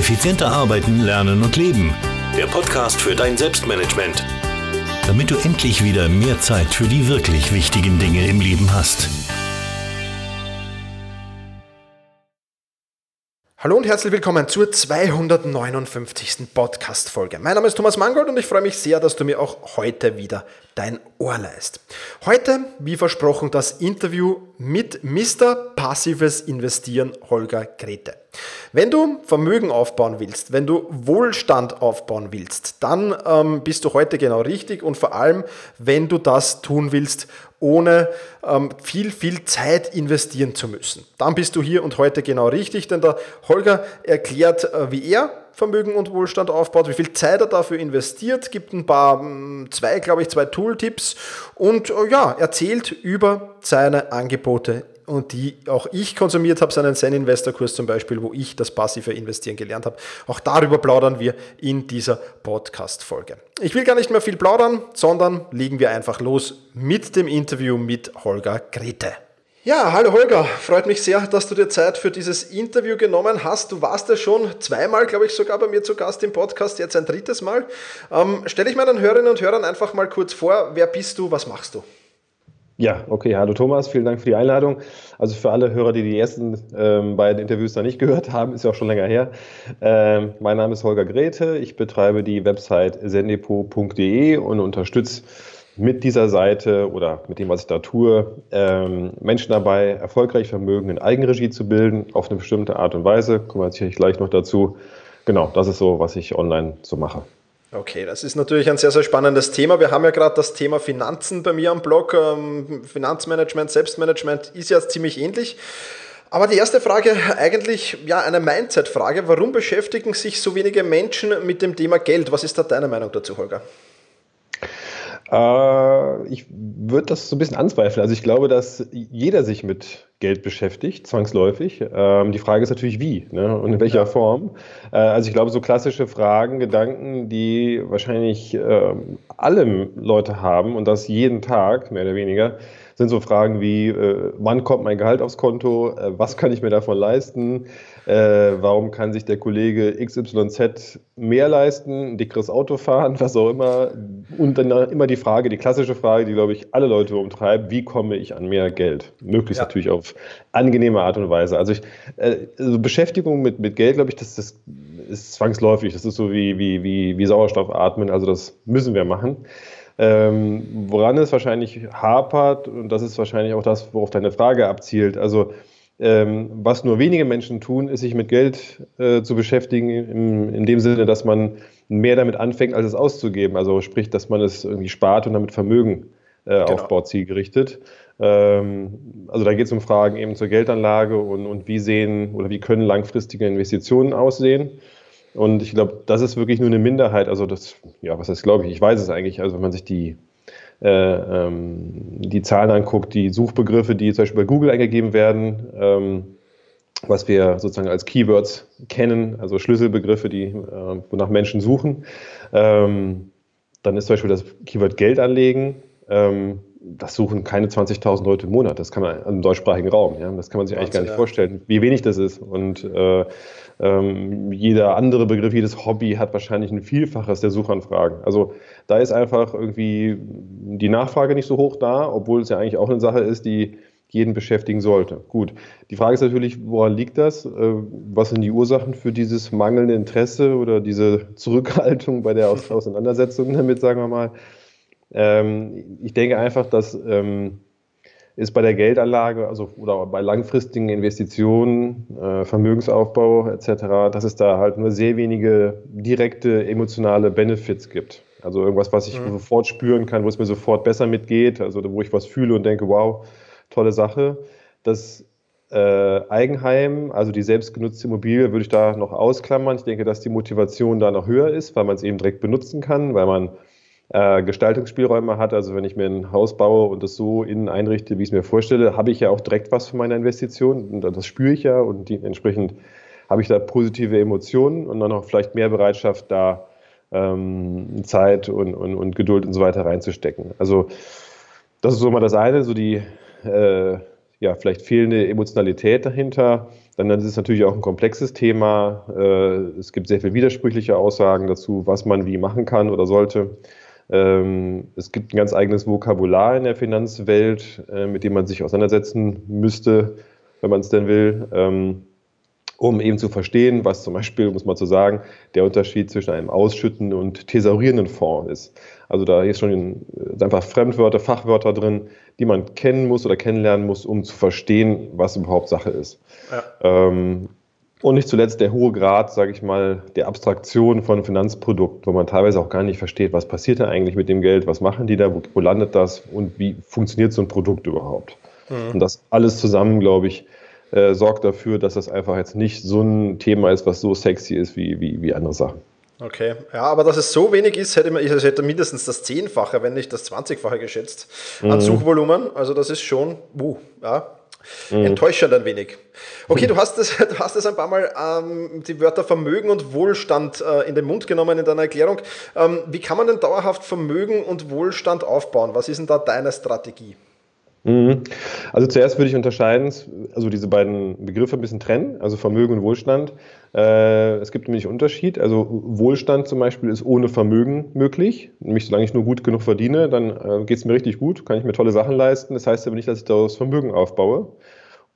Effizienter arbeiten, lernen und leben. Der Podcast für dein Selbstmanagement. Damit du endlich wieder mehr Zeit für die wirklich wichtigen Dinge im Leben hast. Hallo und herzlich willkommen zur 259. Podcast-Folge. Mein Name ist Thomas Mangold und ich freue mich sehr, dass du mir auch heute wieder dein Ohr leist. Heute, wie versprochen, das Interview mit Mr. Passives Investieren Holger Grete. Wenn du Vermögen aufbauen willst, wenn du Wohlstand aufbauen willst, dann ähm, bist du heute genau richtig und vor allem, wenn du das tun willst, ohne ähm, viel, viel Zeit investieren zu müssen. Dann bist du hier und heute genau richtig, denn der Holger erklärt, äh, wie er Vermögen und Wohlstand aufbaut, wie viel Zeit er dafür investiert, gibt ein paar, hm, zwei, glaube ich, zwei Tooltips und äh, ja, erzählt über seine Angebote und die auch ich konsumiert habe, seinen Zen Investor Kurs zum Beispiel, wo ich das passive Investieren gelernt habe. Auch darüber plaudern wir in dieser Podcast-Folge. Ich will gar nicht mehr viel plaudern, sondern legen wir einfach los mit dem Interview mit Holger Grete. Ja, hallo Holger, freut mich sehr, dass du dir Zeit für dieses Interview genommen hast. Du warst ja schon zweimal, glaube ich, sogar bei mir zu Gast im Podcast, jetzt ein drittes Mal. Ähm, stelle ich meinen Hörerinnen und Hörern einfach mal kurz vor, wer bist du, was machst du? Ja, okay. Hallo Thomas, vielen Dank für die Einladung. Also für alle Hörer, die die ersten ähm, beiden Interviews noch nicht gehört haben, ist ja auch schon länger her. Ähm, mein Name ist Holger Grete. Ich betreibe die Website sendepo.de und unterstütze mit dieser Seite oder mit dem, was ich da tue, ähm, Menschen dabei, erfolgreich Vermögen in Eigenregie zu bilden, auf eine bestimmte Art und Weise. Kommen wir sicherlich gleich noch dazu. Genau, das ist so, was ich online so mache. Okay, das ist natürlich ein sehr, sehr spannendes Thema. Wir haben ja gerade das Thema Finanzen bei mir am Blog. Ähm, Finanzmanagement, Selbstmanagement ist ja ziemlich ähnlich. Aber die erste Frage, eigentlich ja eine Mindset-Frage. Warum beschäftigen sich so wenige Menschen mit dem Thema Geld? Was ist da deine Meinung dazu, Holger? Äh, ich würde das so ein bisschen anzweifeln. Also ich glaube, dass jeder sich mit Geld beschäftigt, zwangsläufig. Ähm, die Frage ist natürlich wie ne? und in welcher ja. Form. Äh, also ich glaube, so klassische Fragen, Gedanken, die wahrscheinlich äh, alle Leute haben und das jeden Tag, mehr oder weniger, sind so Fragen wie, äh, wann kommt mein Gehalt aufs Konto, äh, was kann ich mir davon leisten, äh, warum kann sich der Kollege XYZ mehr leisten, ein dickeres Auto fahren, was auch immer. Und dann immer die Frage, die klassische Frage, die, glaube ich, alle Leute umtreibt, wie komme ich an mehr Geld? Möglichst ja. natürlich auf angenehme Art und Weise. Also, ich, äh, also Beschäftigung mit, mit Geld, glaube ich, das, das ist zwangsläufig. Das ist so wie, wie, wie, wie Sauerstoff atmen, also das müssen wir machen. Ähm, woran es wahrscheinlich hapert, und das ist wahrscheinlich auch das, worauf deine Frage abzielt, also ähm, was nur wenige Menschen tun, ist sich mit Geld äh, zu beschäftigen, im, in dem Sinne, dass man mehr damit anfängt, als es auszugeben. Also sprich, dass man es irgendwie spart und damit Vermögen äh, genau. aufbaut, zielgerichtet. Ähm, also da geht es um Fragen eben zur Geldanlage und, und wie sehen oder wie können langfristige Investitionen aussehen. Und ich glaube, das ist wirklich nur eine Minderheit. Also das, ja, was heißt, glaube ich, ich weiß es eigentlich. Also wenn man sich die, äh, ähm, die Zahlen anguckt, die Suchbegriffe, die zum Beispiel bei Google eingegeben werden, ähm, was wir sozusagen als Keywords kennen, also Schlüsselbegriffe, die äh, wonach Menschen suchen, ähm, dann ist zum Beispiel das Keyword Geld anlegen. Das suchen keine 20.000 Leute im Monat. Das kann man im deutschsprachigen Raum. Ja? Das kann man sich eigentlich gar nicht vorstellen, wie wenig das ist. Und äh, ähm, jeder andere Begriff, jedes Hobby hat wahrscheinlich ein Vielfaches der Suchanfragen. Also da ist einfach irgendwie die Nachfrage nicht so hoch da, obwohl es ja eigentlich auch eine Sache ist, die jeden beschäftigen sollte. Gut, die Frage ist natürlich, woran liegt das? Äh, was sind die Ursachen für dieses mangelnde Interesse oder diese Zurückhaltung bei der Auseinandersetzung damit, sagen wir mal? Ähm, ich denke einfach, dass ähm, ist bei der Geldanlage, also oder bei langfristigen Investitionen, äh, Vermögensaufbau etc., dass es da halt nur sehr wenige direkte emotionale Benefits gibt. Also irgendwas, was ich mhm. sofort spüren kann, wo es mir sofort besser mitgeht, also wo ich was fühle und denke, wow, tolle Sache. Das äh, Eigenheim, also die selbstgenutzte Immobilie, würde ich da noch ausklammern. Ich denke, dass die Motivation da noch höher ist, weil man es eben direkt benutzen kann, weil man äh, Gestaltungsspielräume hat. Also wenn ich mir ein Haus baue und das so innen einrichte, wie ich es mir vorstelle, habe ich ja auch direkt was von meiner Investition. Und das spüre ich ja und die, entsprechend habe ich da positive Emotionen und dann auch vielleicht mehr Bereitschaft, da ähm, Zeit und, und, und Geduld und so weiter reinzustecken. Also das ist so mal das eine, so die, äh, ja, vielleicht fehlende Emotionalität dahinter. Dann ist es natürlich auch ein komplexes Thema. Äh, es gibt sehr viele widersprüchliche Aussagen dazu, was man wie machen kann oder sollte. Ähm, es gibt ein ganz eigenes Vokabular in der Finanzwelt, äh, mit dem man sich auseinandersetzen müsste, wenn man es denn will. Ähm, um eben zu verstehen, was zum Beispiel, um es mal zu sagen, der Unterschied zwischen einem ausschüttenden und thesaurierenden Fonds ist. Also da ist schon äh, einfach Fremdwörter, Fachwörter drin, die man kennen muss oder kennenlernen muss, um zu verstehen, was überhaupt Sache ist. Ja. Und nicht zuletzt der hohe Grad, sage ich mal, der Abstraktion von Finanzprodukten, wo man teilweise auch gar nicht versteht, was passiert da eigentlich mit dem Geld, was machen die da, wo, wo landet das und wie funktioniert so ein Produkt überhaupt. Mhm. Und das alles zusammen, glaube ich, äh, sorgt dafür, dass das einfach jetzt nicht so ein Thema ist, was so sexy ist wie, wie, wie andere Sachen. Okay, ja, aber dass es so wenig ist, hätte man, ich hätte mindestens das Zehnfache, wenn nicht das Zwanzigfache geschätzt an mhm. Suchvolumen. Also das ist schon, uh, ja, mhm. enttäuschend ein wenig. Okay, du hast es, du hast es ein paar Mal ähm, die Wörter Vermögen und Wohlstand äh, in den Mund genommen in deiner Erklärung. Ähm, wie kann man denn dauerhaft Vermögen und Wohlstand aufbauen? Was ist denn da deine Strategie? Mhm. Also zuerst würde ich unterscheiden, also diese beiden Begriffe ein bisschen trennen, also Vermögen und Wohlstand. Äh, es gibt nämlich Unterschied. Also Wohlstand zum Beispiel ist ohne Vermögen möglich. Nämlich solange ich nur gut genug verdiene, dann äh, geht es mir richtig gut, kann ich mir tolle Sachen leisten. Das heißt aber nicht, dass ich daraus Vermögen aufbaue.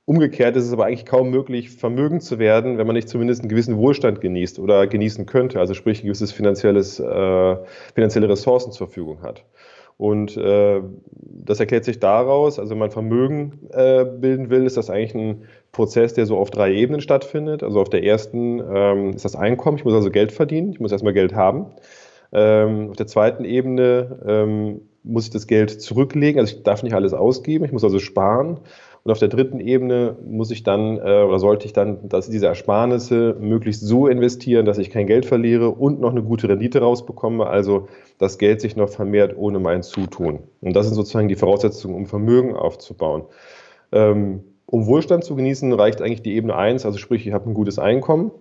Umgekehrt ist es aber eigentlich kaum möglich, vermögend zu werden, wenn man nicht zumindest einen gewissen Wohlstand genießt oder genießen könnte, also sprich ein gewisses finanzielles, äh, finanzielle Ressourcen zur Verfügung hat. Und äh, das erklärt sich daraus, also wenn man Vermögen äh, bilden will, ist das eigentlich ein Prozess, der so auf drei Ebenen stattfindet. Also auf der ersten ähm, ist das Einkommen, ich muss also Geld verdienen, ich muss erstmal Geld haben. Ähm, auf der zweiten Ebene ähm, muss ich das Geld zurücklegen, also ich darf nicht alles ausgeben, ich muss also sparen. Und auf der dritten Ebene muss ich dann äh, oder sollte ich dann dass diese Ersparnisse möglichst so investieren, dass ich kein Geld verliere und noch eine gute Rendite rausbekomme, also das Geld sich noch vermehrt ohne mein Zutun. Und das sind sozusagen die Voraussetzungen, um Vermögen aufzubauen. Ähm, um Wohlstand zu genießen, reicht eigentlich die Ebene 1, also sprich, ich habe ein gutes Einkommen.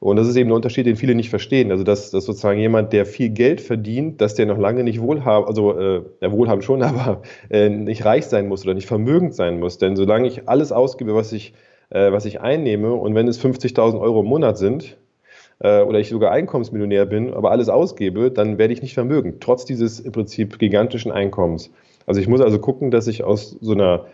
Und das ist eben der Unterschied, den viele nicht verstehen. Also, dass, dass sozusagen jemand, der viel Geld verdient, dass der noch lange nicht wohlhabend, also äh, ja, wohlhabend schon, aber äh, nicht reich sein muss oder nicht vermögend sein muss. Denn solange ich alles ausgebe, was ich, äh, was ich einnehme, und wenn es 50.000 Euro im Monat sind, äh, oder ich sogar Einkommensmillionär bin, aber alles ausgebe, dann werde ich nicht vermögend, trotz dieses im Prinzip gigantischen Einkommens. Also ich muss also gucken, dass ich aus so einer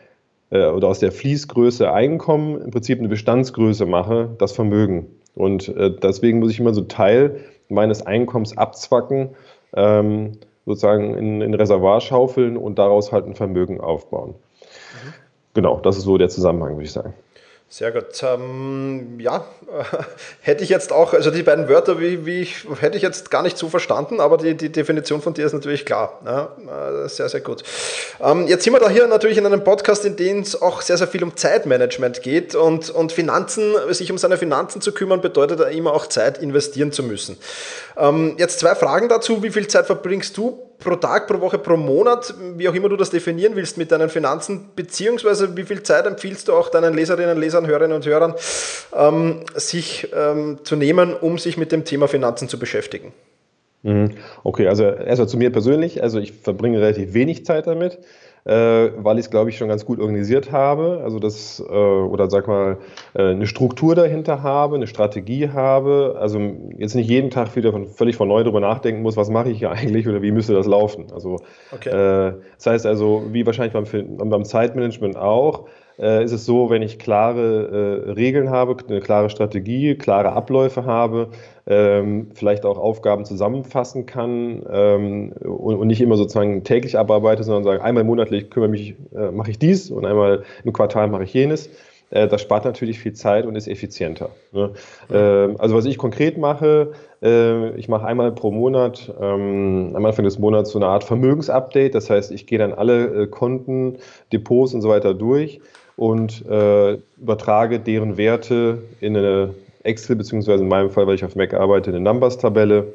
äh, oder aus der Fließgröße Einkommen im Prinzip eine Bestandsgröße mache, das Vermögen. Und äh, deswegen muss ich immer so Teil meines Einkommens abzwacken, ähm, sozusagen in, in Reservoir schaufeln und daraus halt ein Vermögen aufbauen. Mhm. Genau, das ist so der Zusammenhang, würde ich sagen. Sehr gut. Ähm, ja, hätte ich jetzt auch, also die beiden Wörter, wie, wie ich, hätte ich jetzt gar nicht so verstanden, aber die, die Definition von dir ist natürlich klar. Ja, äh, sehr, sehr gut. Ähm, jetzt sind wir da hier natürlich in einem Podcast, in dem es auch sehr, sehr viel um Zeitmanagement geht und, und Finanzen, sich um seine Finanzen zu kümmern, bedeutet immer auch Zeit investieren zu müssen. Ähm, jetzt zwei Fragen dazu. Wie viel Zeit verbringst du pro Tag, pro Woche, pro Monat, wie auch immer du das definieren willst mit deinen Finanzen, beziehungsweise wie viel Zeit empfiehlst du auch deinen Leserinnen, Lesern, Hörerinnen und Hörern, ähm, sich ähm, zu nehmen, um sich mit dem Thema Finanzen zu beschäftigen? Mhm. Okay, also erstmal zu mir persönlich. Also ich verbringe relativ wenig Zeit damit äh, weil ich es, glaube ich, schon ganz gut organisiert habe. Also das, äh, oder sag mal, äh, eine Struktur dahinter habe, eine Strategie habe. Also jetzt nicht jeden Tag wieder von, völlig von neu darüber nachdenken muss, was mache ich hier eigentlich oder wie müsste das laufen. Also okay. Äh, das heißt also, wie wahrscheinlich beim, beim Zeitmanagement auch, äh, ist es so, wenn ich klare äh, Regeln habe, eine klare Strategie, klare Abläufe habe, ähm, vielleicht auch Aufgaben zusammenfassen kann ähm, und, und, nicht immer sozusagen täglich abarbeite, sondern sage, einmal monatlich kümmere mich, äh, mache ich dies und einmal im Quartal mache ich jenes. Äh, das spart natürlich viel Zeit und ist effizienter. Ne? Mhm. also was ich konkret mache, äh, ich mache einmal pro Monat, ähm, am Anfang des Monats so eine Art Vermögensupdate. Das heißt, ich gehe dann alle äh, Konten, Depots und so weiter durch und äh, übertrage deren Werte in eine Excel, beziehungsweise in meinem Fall, weil ich auf Mac arbeite, eine Numbers-Tabelle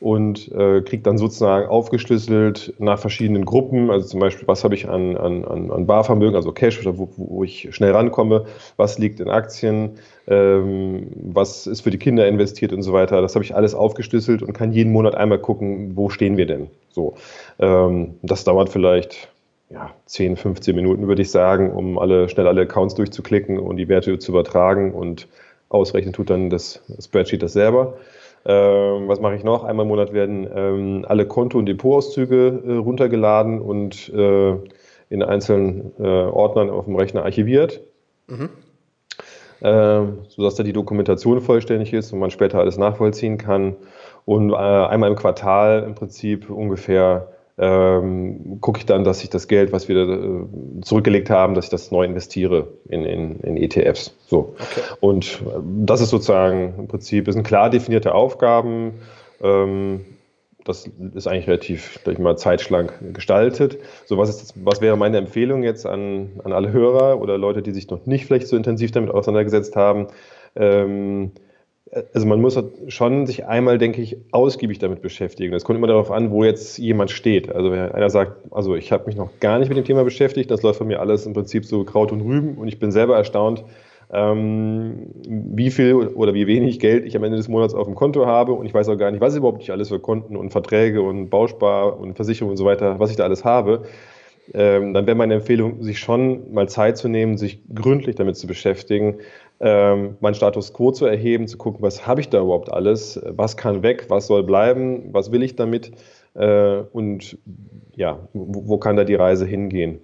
und äh, kriege dann sozusagen aufgeschlüsselt nach verschiedenen Gruppen, also zum Beispiel, was habe ich an, an, an Barvermögen, also Cash, wo, wo ich schnell rankomme, was liegt in Aktien, ähm, was ist für die Kinder investiert und so weiter. Das habe ich alles aufgeschlüsselt und kann jeden Monat einmal gucken, wo stehen wir denn. So, ähm, das dauert vielleicht ja, 10, 15 Minuten, würde ich sagen, um alle schnell alle Accounts durchzuklicken und die Werte zu übertragen und ausrechnen tut dann das Spreadsheet das selber. Ähm, was mache ich noch? Einmal im Monat werden ähm, alle Konto- und Depotauszüge äh, runtergeladen und äh, in einzelnen äh, Ordnern auf dem Rechner archiviert. Mhm. Ähm, sodass da die Dokumentation vollständig ist und man später alles nachvollziehen kann. Und äh, einmal im Quartal im Prinzip ungefähr ähm, gucke ich dann, dass ich das Geld, was wir äh, zurückgelegt haben, dass ich das neu investiere in, in, in ETFs. So. Okay. Und äh, das ist sozusagen im Prinzip, das sind klar definierte Aufgaben. Ähm, das ist eigentlich relativ, ich mal, zeitschlank gestaltet. So, was, ist was wäre meine Empfehlung jetzt an, an alle Hörer oder Leute, die sich noch nicht vielleicht so intensiv damit auseinandergesetzt haben? Ähm, also man muss schon sich einmal, denke ich, ausgiebig damit beschäftigen. Es kommt immer darauf an, wo jetzt jemand steht. Also wenn einer sagt, also ich habe mich noch gar nicht mit dem Thema beschäftigt, das läuft von mir alles im Prinzip so Kraut und Rüben und ich bin selber erstaunt, ähm, wie viel oder wie wenig Geld ich am Ende des Monats auf dem Konto habe und ich weiß auch gar nicht, was überhaupt nicht alles für Konten und Verträge und Bauspar und Versicherung und so weiter, was ich da alles habe. Ähm, dann wäre meine Empfehlung, sich schon mal Zeit zu nehmen, sich gründlich damit zu beschäftigen, ähm, meinen Status quo zu erheben, zu gucken, was habe ich da überhaupt alles, was kann weg, was soll bleiben, was will ich damit äh, und ja, wo, wo, kann da die Reise hingehen.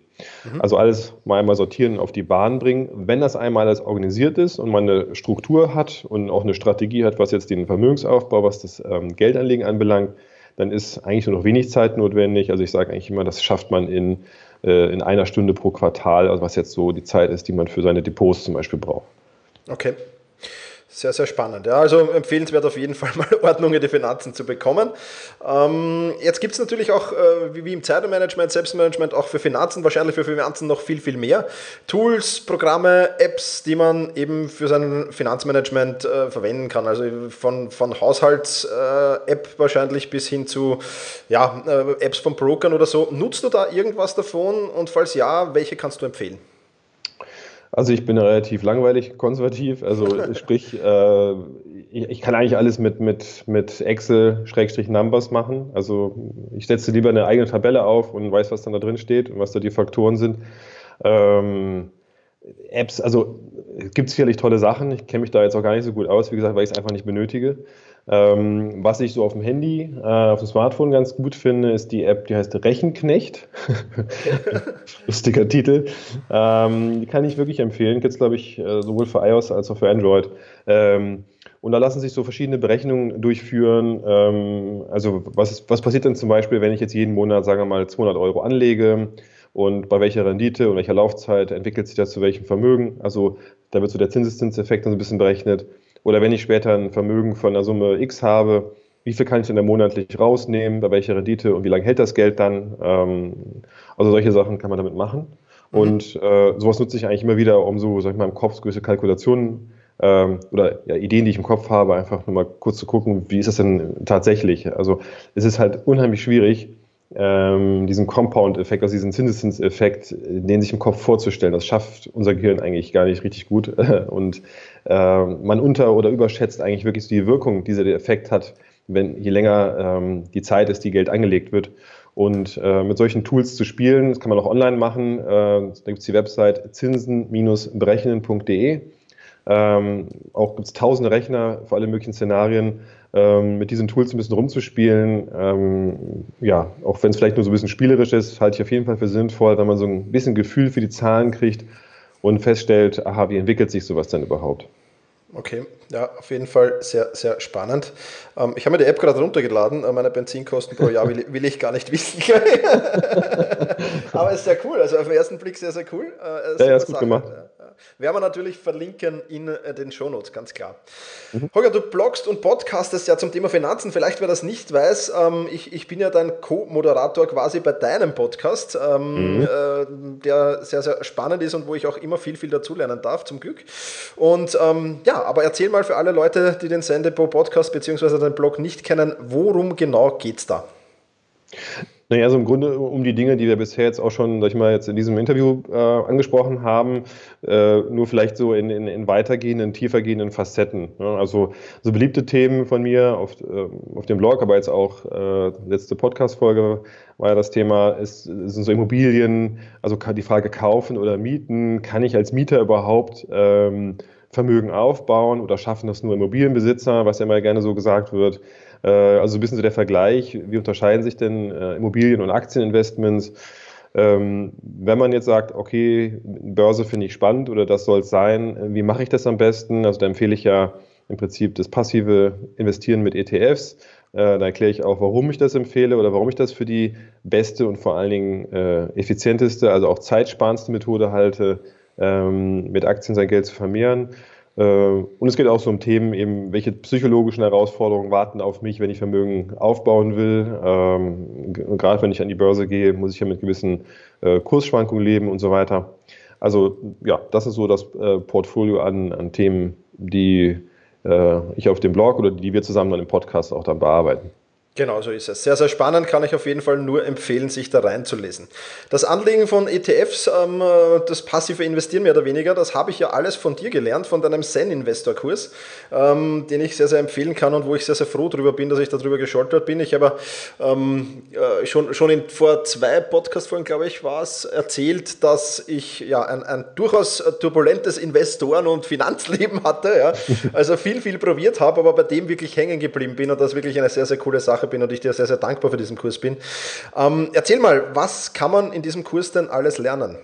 Mhm. Also alles mal einmal sortieren, auf die Bahn bringen. Wenn das einmal alles organisiert ist und man eine Struktur hat und auch eine Strategie hat, was jetzt den Vermögensaufbau, was das ähm, Geldanlegen anbelangt, dann ist eigentlich nur noch wenig Zeit notwendig. Also ich sage eigentlich immer, das schafft man in, äh, in einer Stunde pro Quartal, also was jetzt so die Zeit ist, die man für seine Depots zum Beispiel braucht. Okay. Sehr, sehr spannend. Ja, also empfehlenswert auf jeden Fall mal Ordnung in die Finanzen zu bekommen. Ähm, jetzt gibt es natürlich auch, äh, wie, wie, im Zeitmanagement, Selbstmanagement, auch für Finanzen, wahrscheinlich für Finanzen noch viel, viel mehr. Tools, Programme, Apps, die man eben für sein Finanzmanagement äh, verwenden kann. Also von, von Haushalts-App äh, wahrscheinlich bis hin zu ja, äh, Apps von Brokern oder so. Nutzt du da irgendwas davon? Und falls ja, welche kannst du empfehlen? Also ich bin relativ langweilig konservativ. Also sprich, äh, ich, ich, kann eigentlich alles mit, mit, mit Excel-Numbers machen. Also ich setze lieber eine eigene Tabelle auf und weiß, was dann da drin steht und was da die Faktoren sind. Ähm, Apps, also gibt es sicherlich tolle Sachen. Ich kenne mich da jetzt auch gar nicht so gut aus, wie gesagt, weil ich es einfach nicht benötige. Ähm, was ich so auf dem Handy, äh, auf dem Smartphone ganz gut finde, ist die App, die heißt Rechenknecht. Lustiger Titel. Ähm, die kann ich wirklich empfehlen. Gibt es, glaube ich, äh, sowohl für iOS als auch für Android. Ähm, und da lassen sich so verschiedene Berechnungen durchführen. Ähm, also was, was passiert denn zum Beispiel, wenn ich jetzt jeden Monat, sagen wir mal, 200 Euro anlege? und bei welcher Rendite und welcher Laufzeit entwickelt sich das zu welchem Vermögen. Also da wird so der Zinseszinseffekt dann so ein bisschen berechnet. Oder wenn ich später ein Vermögen von einer Summe X habe, wie viel kann ich denn da monatlich rausnehmen, bei welcher Rendite und wie lange hält das Geld dann? Ähm, also solche Sachen kann man damit machen. Mhm. Und äh, sowas nutze ich eigentlich immer wieder, um so, sag ich mal, im Kopf gewisse Kalkulationen ähm, oder ja, Ideen, die ich im Kopf habe, einfach nur mal kurz zu gucken, wie ist das denn tatsächlich? Also es ist halt unheimlich schwierig, ähm, diesen Compound-Effekt, also diesen Zinseszinseffekt, den sich im Kopf vorzustellen. Das schafft unser Gehirn eigentlich gar nicht richtig gut. Und äh, man unter- oder überschätzt eigentlich wirklich die Wirkung, die dieser Effekt hat, wenn je länger ähm, die Zeit ist, die Geld angelegt wird. Und äh, mit solchen Tools zu spielen, das kann man auch online machen. Äh, da gibt es die Website zinsen-berechnen.de. Ähm, auch gibt es tausende Rechner für alle möglichen Szenarien ähm, mit diesen Tools ein bisschen rumzuspielen. Ähm, ja, auch wenn es vielleicht nur so ein bisschen spielerisch ist, halte ich auf jeden Fall für sinnvoll, wenn man so ein bisschen Gefühl für die Zahlen kriegt und feststellt, aha, wie entwickelt sich sowas denn überhaupt? Okay, ja, auf jeden Fall sehr, sehr spannend. Ähm, ich habe mir die App gerade runtergeladen. Äh, meine Benzinkosten pro Jahr will, will ich gar nicht wissen. Aber es ist sehr cool. Also auf den ersten Blick sehr, sehr cool. Äh, ja, ja, ist gut Sache. gemacht. Ja werden wir natürlich verlinken in äh, den Shownotes, ganz klar. Mhm. Holger, du bloggst und podcastest ja zum Thema Finanzen. Vielleicht, wer das nicht weiß, ähm, ich, ich bin ja dein Co-Moderator quasi bei deinem Podcast, ähm, mhm. äh, der sehr, sehr spannend ist und wo ich auch immer viel, viel dazulernen darf, zum Glück. Und ähm, ja, aber erzähl mal für alle Leute, die den Sendepo Podcast bzw. den Blog nicht kennen, worum genau geht es da? Naja, also im Grunde um die Dinge, die wir bisher jetzt auch schon, sag ich mal, jetzt in diesem Interview äh, angesprochen haben, äh, nur vielleicht so in, in, in weitergehenden, tiefergehenden Facetten. Ne? Also so beliebte Themen von mir auf, äh, auf dem Blog, aber jetzt auch äh, letzte Podcast-Folge war ja das Thema, ist, sind so Immobilien, also die Frage kaufen oder mieten, kann ich als Mieter überhaupt ähm, Vermögen aufbauen oder schaffen das nur Immobilienbesitzer, was ja mal gerne so gesagt wird. Äh, also ein bisschen so der Vergleich, wie unterscheiden sich denn äh, Immobilien- und Aktieninvestments? Ähm, wenn man jetzt sagt, okay, Börse finde ich spannend oder das soll es sein, wie mache ich das am besten? Also da empfehle ich ja im Prinzip das passive Investieren mit ETFs. Äh, da erkläre ich auch, warum ich das empfehle oder warum ich das für die beste und vor allen Dingen effizienteste, also auch zeitsparendste Methode halte, ähm, mit Aktien sein Geld zu vermehren. Äh, und es geht auch so um Themen, eben, welche psychologischen Herausforderungen warten auf mich, wenn ich Vermögen aufbauen will. Ähm, gerade wenn ich an die Börse gehe, muss ich ja mit gewissen äh, Kursschwankungen leben und so weiter. Also ja, das ist so das äh, Portfolio an, an Themen, die ich auf dem Blog oder die wir zusammen dann im Podcast auch dann bearbeiten. Genau so ist es. Sehr, sehr spannend, kann ich auf jeden Fall nur empfehlen, sich da reinzulesen. Das Anlegen von ETFs, ähm, das passive Investieren mehr oder weniger, das habe ich ja alles von dir gelernt, von deinem Zen-Investor-Kurs, ähm, den ich sehr, sehr empfehlen kann und wo ich sehr, sehr froh darüber bin, dass ich darüber gescholtert bin. Ich habe ähm, äh, schon, schon in, vor zwei Podcast-Folgen, glaube ich, war es, erzählt, dass ich ja ein, ein durchaus turbulentes Investoren- und Finanzleben hatte. Ja? Also viel, viel probiert habe, aber bei dem wirklich hängen geblieben bin und das wirklich eine sehr, sehr coole Sache Sache bin und ich dir sehr, sehr dankbar für diesen Kurs bin. Ähm, erzähl mal, was kann man in diesem Kurs denn alles lernen?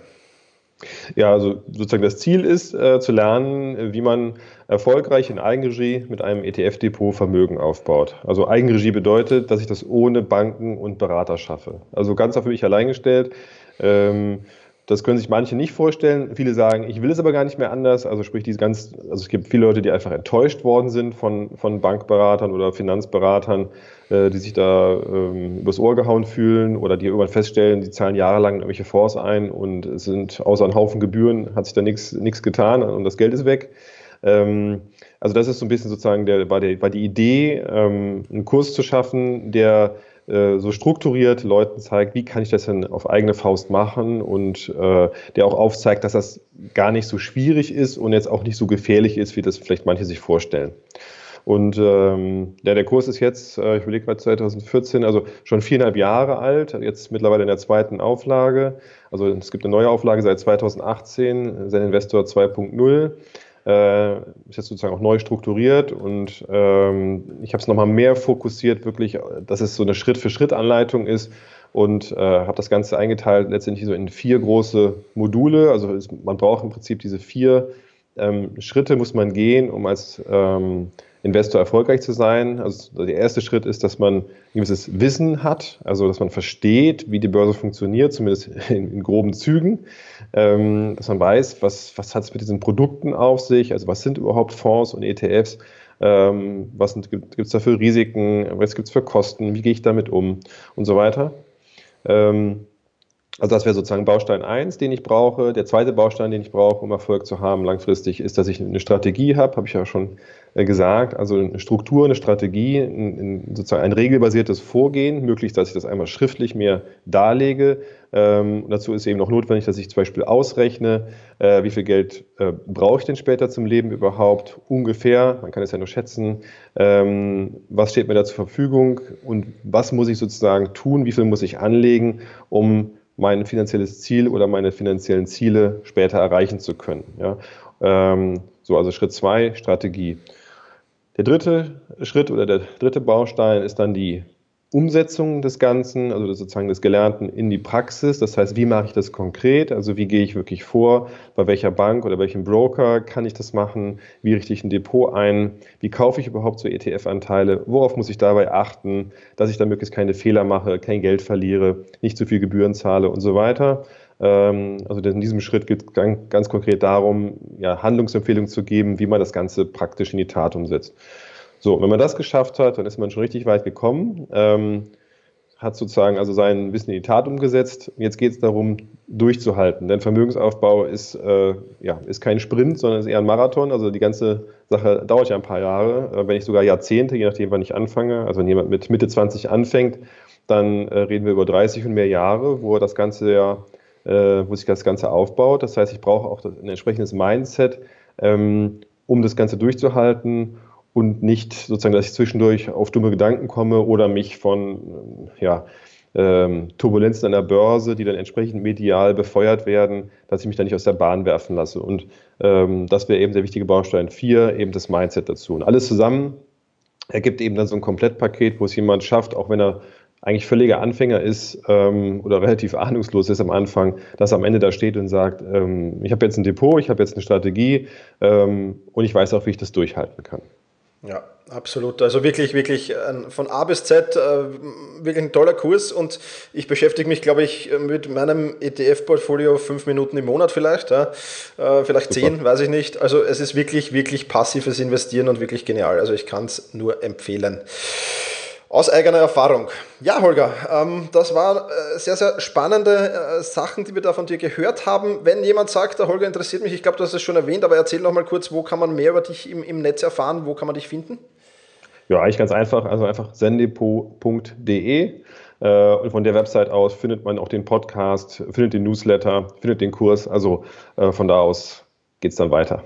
Ja, also sozusagen das Ziel ist äh, zu lernen, wie man erfolgreich in Eigenregie mit einem ETF-Depot Vermögen aufbaut. Also Eigenregie bedeutet, dass ich das ohne Banken und Berater schaffe. Also ganz auf mich allein gestellt. Ähm, das können sich manche nicht vorstellen. Viele sagen, ich will es aber gar nicht mehr anders. Also sprich, diese ganz, also es gibt viele Leute, die einfach enttäuscht worden sind von, von Bankberatern oder Finanzberatern, äh, die sich da ähm, übers Ohr gehauen fühlen oder die irgendwann feststellen, die zahlen jahrelang irgendwelche Fonds ein und es sind außer einem Haufen Gebühren, hat sich da nichts getan und das Geld ist weg. Ähm, also das ist so ein bisschen sozusagen der, war, der, war die Idee, ähm, einen Kurs zu schaffen, der äh, so strukturiert Leuten zeigt, wie kann ich das denn auf eigene Faust machen und äh, der auch aufzeigt, dass das gar nicht so schwierig ist und jetzt auch nicht so gefährlich ist, wie das vielleicht manche sich vorstellen. Und ähm, ja, der Kurs ist jetzt, äh, ich überlege gerade 2014, also schon viereinhalb Jahre alt, jetzt mittlerweile in der zweiten Auflage. Also es gibt eine neue Auflage seit 2018, Zen Investor 2.0 äh, ist jetzt sozusagen auch neu strukturiert und ähm, ich habe es nochmal mehr fokussiert, wirklich, dass es so eine Schritt-für-Schritt-Anleitung ist und äh, habe das Ganze eingeteilt letztendlich so in vier große Module. Also es, man braucht im Prinzip diese vier ähm, Schritte, muss man gehen, um als ähm, Investor erfolgreich zu sein. Also der erste Schritt ist, dass man ein gewisses Wissen hat, also dass man versteht, wie die Börse funktioniert, zumindest in, in groben Zügen, ähm, dass man weiß, was, was hat es mit diesen Produkten auf sich, also was sind überhaupt Fonds und ETFs, ähm, was gibt es da für Risiken, was gibt es für Kosten, wie gehe ich damit um? Und so weiter. Ähm, also das wäre sozusagen Baustein 1, den ich brauche. Der zweite Baustein, den ich brauche, um Erfolg zu haben langfristig, ist, dass ich eine Strategie habe, habe ich ja schon äh, gesagt. Also eine Struktur, eine Strategie, ein, sozusagen ein regelbasiertes Vorgehen, möglichst, dass ich das einmal schriftlich mir darlege. Ähm, dazu ist eben noch notwendig, dass ich zum Beispiel ausrechne, äh, wie viel Geld äh, brauche ich denn später zum Leben überhaupt, ungefähr, man kann es ja nur schätzen, ähm, was steht mir da zur Verfügung und was muss ich sozusagen tun, wie viel muss ich anlegen, um mein finanzielles Ziel oder meine finanziellen Ziele später erreichen zu können. Ja? Ähm, so, also Schritt zwei, Strategie. Der dritte Schritt oder der dritte Baustein ist dann die Umsetzung des Ganzen, also sozusagen des Gelernten in die Praxis. Das heißt, wie mache ich das konkret? Also wie gehe ich wirklich vor? Bei welcher Bank oder welchem Broker kann ich das machen? Wie richte ich ein Depot ein? Wie kaufe ich überhaupt so ETF-Anteile? Worauf muss ich dabei achten, dass ich da möglichst keine Fehler mache, kein Geld verliere, nicht zu viel Gebühren zahle und so weiter? Ähm, also in diesem Schritt geht es ganz, konkret darum, ja, Handlungsempfehlungen zu geben, wie man das Ganze praktisch in die Tat umsetzt. So, wenn man das geschafft hat, dann ist man schon richtig weit gekommen. Ähm, hat sozusagen also sein Wissen in die Tat umgesetzt. Jetzt geht es darum, durchzuhalten. Denn Vermögensaufbau ist, äh, ja, ist kein Sprint, sondern ist eher ein Marathon. Also die ganze Sache dauert ja ein paar Jahre, äh, wenn nicht sogar Jahrzehnte, je nachdem, wann ich anfange. Also wenn jemand mit Mitte 20 anfängt, dann äh, reden wir über 30 und mehr Jahre, wo das Ganze ja, äh, wo sich das Ganze aufbaut. Das heißt, ich brauche auch ein entsprechendes Mindset, ähm, um das Ganze durchzuhalten und nicht sozusagen, dass ich zwischendurch auf dumme Gedanken komme oder mich von ja, ähm, Turbulenzen an der Börse, die dann entsprechend medial befeuert werden, dass ich mich da nicht aus der Bahn werfen lasse. Und ähm, das wäre eben der wichtige Baustein 4, eben das Mindset dazu. Und alles zusammen ergibt eben dann so ein Komplettpaket, wo es jemand schafft, auch wenn er eigentlich völliger Anfänger ist ähm, oder relativ ahnungslos ist am Anfang, dass er am Ende da steht und sagt, ähm, ich habe jetzt ein Depot, ich habe jetzt eine Strategie ähm, und ich weiß auch, wie ich das durchhalten kann. Ja, absolut. Also wirklich, wirklich von A bis Z äh, wirklich ein toller Kurs und ich beschäftige mich, glaube ich, mit meinem ETF-Portfolio fünf Minuten im Monat vielleicht, ja. Äh, vielleicht Super. zehn, weiß ich nicht. Also es ist wirklich, wirklich passives Investieren und wirklich genial. Also ich kann es nur empfehlen. Aus eigener Erfahrung. Ja, Holger, ähm, das waren äh, sehr, sehr spannende äh, Sachen, die wir da von dir gehört haben. Wenn jemand sagt, der Holger interessiert mich, ich glaube, du hast es schon erwähnt, aber erzähl noch mal kurz, wo kann man mehr über dich im, im Netz erfahren, wo kann man dich finden? Ja, eigentlich ganz einfach, also einfach sendepot.de äh, und von der Website aus findet man auch den Podcast, findet den Newsletter, findet den Kurs, also von da aus geht es dann weiter.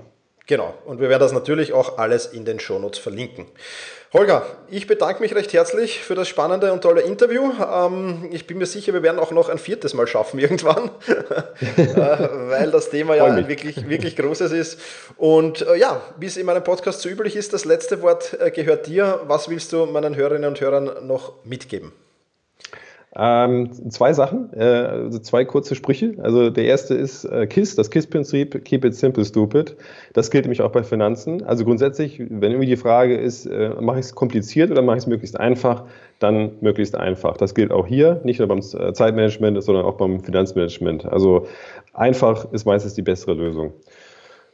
Genau, und wir werden das natürlich auch alles in den Shownotes verlinken. Holger, ich bedanke mich recht herzlich für das spannende und tolle Interview. Ähm, ich bin mir sicher, wir werden auch noch ein viertes Mal schaffen irgendwann, äh, weil das Thema ja wirklich, wirklich großes ist. Und äh, ja, wie es in meinem Podcast so üblich ist, das letzte Wort äh, gehört dir. Was willst du meinen Hörerinnen und Hörern noch mitgeben? Ähm, zwei Sachen, äh, also zwei kurze Sprüche. Also der erste ist äh, KISS, das KISS-Prinzip, Keep it simple, stupid. Das gilt nämlich auch bei Finanzen. Also grundsätzlich, wenn irgendwie die Frage ist, äh, mache ich es kompliziert oder mache ich es möglichst einfach, dann möglichst einfach. Das gilt auch hier, nicht nur beim äh, Zeitmanagement, sondern auch beim Finanzmanagement. Also einfach ist meistens die bessere Lösung.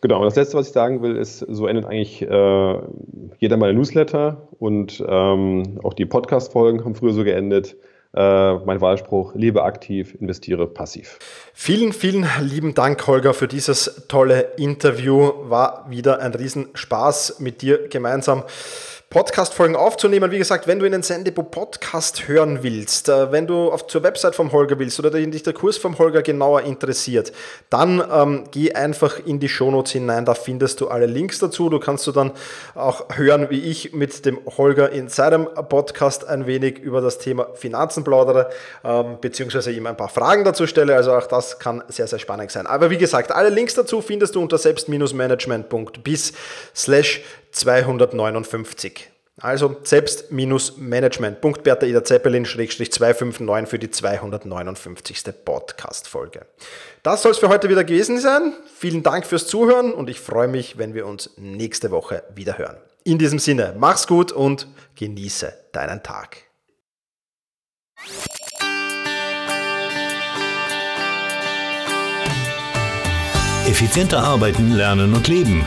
Genau, und das Letzte, was ich sagen will, ist, so endet eigentlich äh, jeder meiner Newsletter und ähm, auch die Podcast-Folgen haben früher so geendet. Äh, mein Wahlspruch, lebe aktiv, investiere passiv. Vielen, vielen lieben Dank, Holger, für dieses tolle Interview. War wieder ein Riesenspaß mit dir gemeinsam. Podcast-Folgen aufzunehmen. Wie gesagt, wenn du in den Sendebo Podcast hören willst, äh, wenn du auf, zur Website vom Holger willst oder dich der Kurs vom Holger genauer interessiert, dann ähm, geh einfach in die Shownotes hinein, da findest du alle Links dazu. Du kannst du dann auch hören, wie ich mit dem Holger in seinem Podcast ein wenig über das Thema Finanzen plaudere, ähm, beziehungsweise ihm ein paar Fragen dazu stelle. Also auch das kann sehr, sehr spannend sein. Aber wie gesagt, alle Links dazu findest du unter selbst-management.bis slash 259. Also selbst-management.bertha Ida Zeppelin-259 für die 259. Podcast-Folge. Das soll es für heute wieder gewesen sein. Vielen Dank fürs Zuhören und ich freue mich, wenn wir uns nächste Woche wieder hören. In diesem Sinne, mach's gut und genieße deinen Tag. Effizienter arbeiten, lernen und leben.